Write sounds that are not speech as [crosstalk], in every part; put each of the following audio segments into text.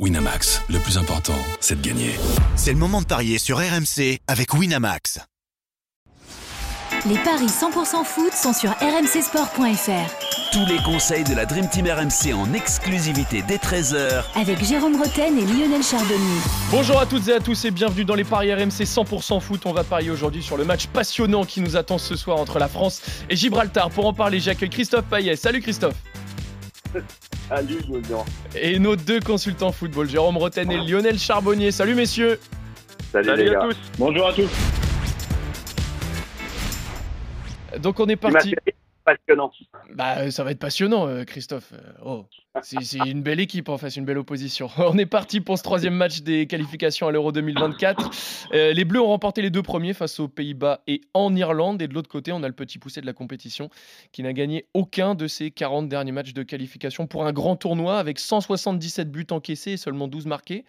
Winamax, le plus important, c'est de gagner. C'est le moment de parier sur RMC avec Winamax. Les paris 100% foot sont sur rmcsport.fr. Tous les conseils de la Dream Team RMC en exclusivité dès 13h Avec Jérôme Roten et Lionel Charbonnier. Bonjour à toutes et à tous et bienvenue dans les paris RMC 100% foot. On va parier aujourd'hui sur le match passionnant qui nous attend ce soir entre la France et Gibraltar. Pour en parler, j'accueille Christophe Payet. Salut Christophe. Salut Junior. Et nos deux consultants football, Jérôme Roten et Lionel Charbonnier. Salut messieurs. Salut, Salut les à gars. tous. Bonjour à tous. Donc on est parti. passionnant. Bah euh, ça va être passionnant euh, Christophe. Euh, Oh, c'est une belle équipe en face, une belle opposition. [laughs] On est parti pour ce troisième match des qualifications à l'Euro 2024. Euh, les Bleus ont remporté les deux premiers face aux Pays-Bas et en Irlande. Et de l'autre côté, on a le petit poussé de la compétition qui n'a gagné aucun de ses 40 derniers matchs de qualification pour un grand tournoi avec 177 buts encaissés et seulement 12 marqués.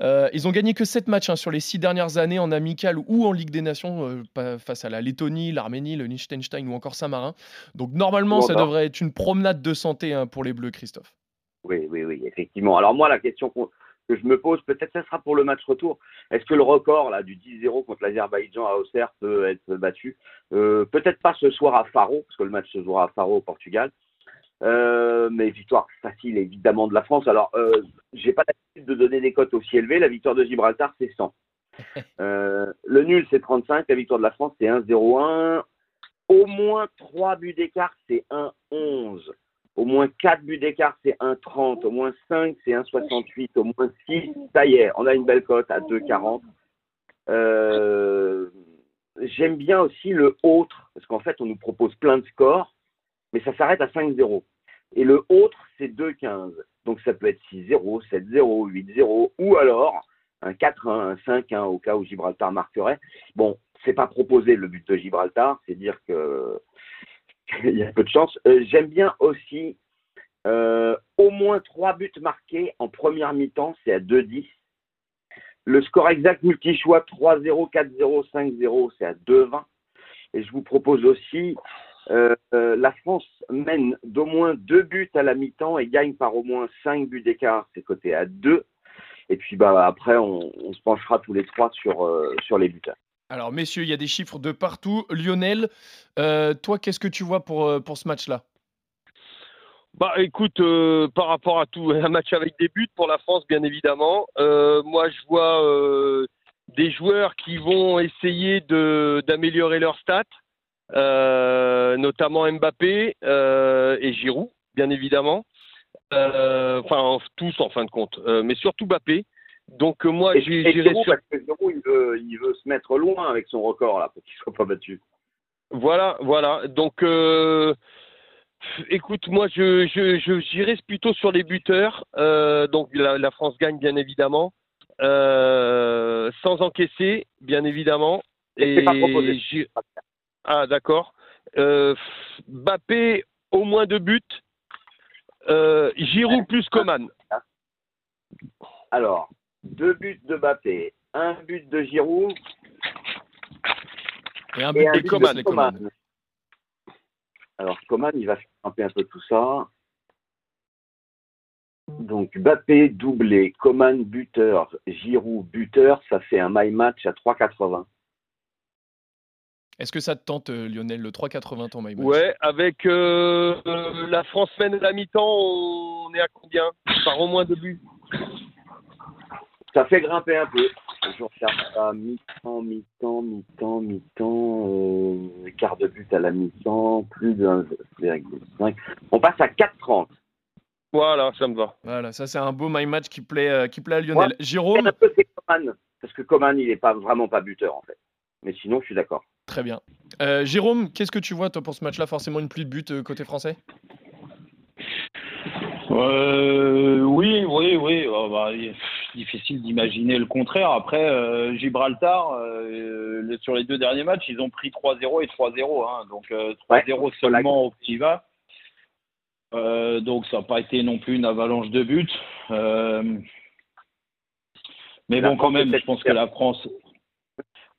Euh, ils ont gagné que 7 matchs hein, sur les 6 dernières années en amical ou en Ligue des Nations euh, face à la Lettonie, l'Arménie, le Liechtenstein ou encore Saint-Marin. Donc normalement, ça bah. devrait être une promenade de santé hein, pour les Bleus, Christophe. Oui, oui, oui, effectivement. Alors moi, la question que je me pose, peut-être ce sera pour le match retour. Est-ce que le record là du 10-0 contre l'Azerbaïdjan à Auxerre peut être battu? Euh, Peut-être pas ce soir à Faro, parce que le match se jouera à Faro au Portugal. Euh, mais victoire facile évidemment de la France. Alors, euh, j'ai pas l'habitude de donner des cotes aussi élevées. La victoire de Gibraltar, c'est 100. [laughs] Euh, le nul, c'est 35. La victoire de la France, c'est 1-0-1. Au moins 3 buts d'écart, c'est 1-11. Au moins 4 buts d'écart, c'est 1,30. Au moins 5, c'est 1,68. Au moins 6, ça y est, on a une belle cote à 2,40. Euh, J'aime bien aussi le autre, parce qu'en fait, on nous propose plein de scores, mais ça s'arrête à 5-0. Et le autre, c'est 2,15. Donc ça peut être 6-0, 7-0, 8-0, ou alors un 4-1, un 5-1 au cas où Gibraltar marquerait. Bon, c'est pas proposé le but de Gibraltar, c'est dire que il y a peu de chance. Euh, J'aime bien aussi euh, au moins trois buts marqués en première mi-temps, c'est à 2-10. Le score exact multi-choix 3-0, 4-0, 5-0, c'est à 2-20. Et je vous propose aussi, euh, euh, la France mène d'au moins deux buts à la mi-temps et gagne par au moins 5 buts d'écart, c'est coté à 2. Et puis bah, après, on, on se penchera tous les trois sur, euh, sur les buteurs. Alors messieurs, il y a des chiffres de partout. Lionel, euh, toi, qu'est-ce que tu vois pour, euh, pour ce match-là? Bah écoute, euh, par rapport à tout, [laughs] un match avec des buts pour la France, bien évidemment. Moi, je vois des joueurs qui vont essayer d'améliorer leurs stats, notamment Mbappé et Giroud, bien évidemment. Enfin, tous en fin de compte, mais surtout Mbappé. Donc euh, moi, Et, j'irai Giroud, sur. parce que Giroud, il veut, il veut se mettre loin avec son record là, pour qu'il soit pas battu. Voilà, voilà. Donc, euh, écoute, moi, je, je, je- j'irai plutôt sur les buteurs. Euh, donc, la, la France gagne, bien évidemment, Euh, sans encaisser, bien évidemment. Et c'est pas proposé. Ah, d'accord. Mbappé, au moins deux buts. Giroud plus Coman. Alors, deux buts de Mbappé, un but de Giroud Et un et un but Coman, de Coman. Coman. Alors, Coman, il va grimper un peu tout ça. Donc, Mbappé doublé, Coman buteur, Giroud buteur, ça fait un my match à 3,80. Est-ce que ça te tente, euh, Lionel, le 3,80 ton my match? Ouais, avec euh, euh, la France mène à la mi-temps, on est à combien? Par au moins deux buts. Ça fait grimper un peu. Je regarde ça, mi-temps, mi-temps, mi-temps, mi-temps, euh, quart de but à la mi-temps, plus de 1,5. On passe à 4,30. Voilà, ça me va. Voilà, ça c'est un beau my match qui plaît, euh, qui plaît à Lionel. Ouais. Jérôme, un peu c'est Coman, parce que Coman, il n'est pas vraiment pas buteur en fait. Mais sinon, je suis d'accord. très bien. Euh, Jérôme, qu'est-ce que tu vois toi pour ce match-là? Forcément une pluie de buts euh, côté français? Euh, oui, oui, oui. Oh, bah, difficile d'imaginer le contraire. Après, euh, Gibraltar, euh, sur les deux derniers matchs, ils ont pris 3-0 et 3-0. Hein, donc euh, 3-0 seulement au. Euh, donc ça n'a pas été non plus une avalanche de buts. Euh, mais La bon, quand France même, je pense que la France.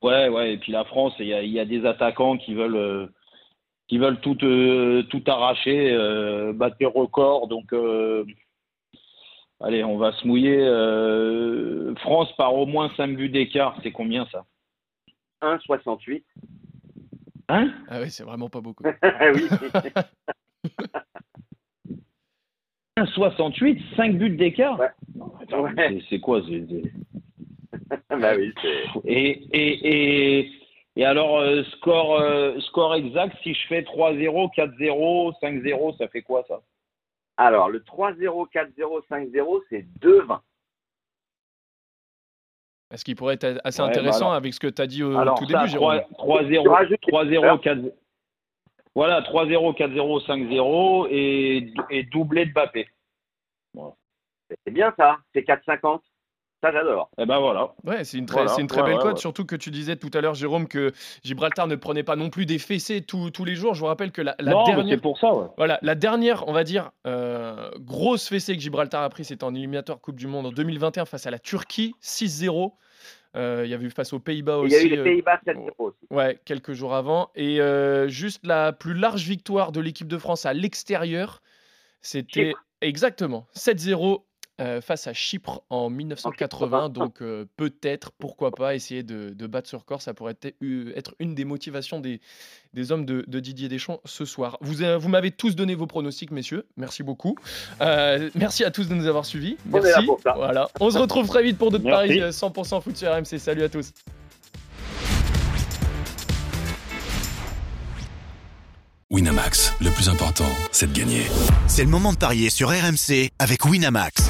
Ouais, ouais. Et puis la France, il y y a des attaquants qui veulent. euh, qui veulent tout, euh, tout arracher, euh, battre des records. Donc, euh, allez, on va se mouiller. euh, France par au moins 5 buts d'écart, c'est combien ça? 1,68. Hein? Ah oui, c'est vraiment pas beaucoup. [laughs] oui. [laughs] 1,68, 5 buts d'écart? Ouais. Ouais. c'est- quoi c'est- c'est- [laughs] bah oui. Et, et, et, et alors, euh, score, euh, score exact, si je fais 3-0, 4-0, 5-0, ça fait quoi ça? Alors, le 3-0, 4-0, 5-0, c'est 2-20. Ce qui pourrait être assez Ouais, bah intéressant alors- avec ce que tu as dit au Alors, tout ça, début, Jérôme? 3-0, Tu rajoutes 3-0, 4 Voilà, 3-0, 4-0, 5-0 et, et doublé de Bappé. C'est bien ça, c'est 4,50. Ça, j'adore. Et ben voilà. Ouais, c'est une très, Voilà, c'est une très ouais, belle ouais, cote, ouais. surtout que tu disais tout à l'heure, Jérôme, que Gibraltar ne prenait pas non plus des fessées tous tous les jours. Je vous rappelle que la, la non, mais dernière, c'est pour ça, ouais. voilà, la dernière, on va dire, euh, grosse fessée que Gibraltar a pris, c'était en éliminatoire Coupe du Monde en 2021 face à la Turquie, 6-0. Euh, Il y avait eu face aux Pays-Bas Il aussi. y a eu les euh, Pays-Bas 7-0 aussi. Ouais, quelques jours avant. Et euh, juste la plus large victoire de l'équipe de France à l'extérieur, c'était Chypre. exactement 7-0 euh, face à Chypre en 1980. Donc euh, peut-être, pourquoi pas, essayer de, de battre ce record. Ça pourrait être, euh, être une des motivations des, des hommes de, de Didier Deschamps ce soir. Vous, euh, vous m'avez tous donné vos pronostics, messieurs. Merci beaucoup. Euh, merci à tous de nous avoir suivis. On est là Merci. pour ça. Voilà. On se retrouve très vite pour d'autres paris euh, 100% foot sur RMC. Salut à tous. Winamax, le plus important, c'est de gagner. C'est le moment de parier sur RMC avec Winamax.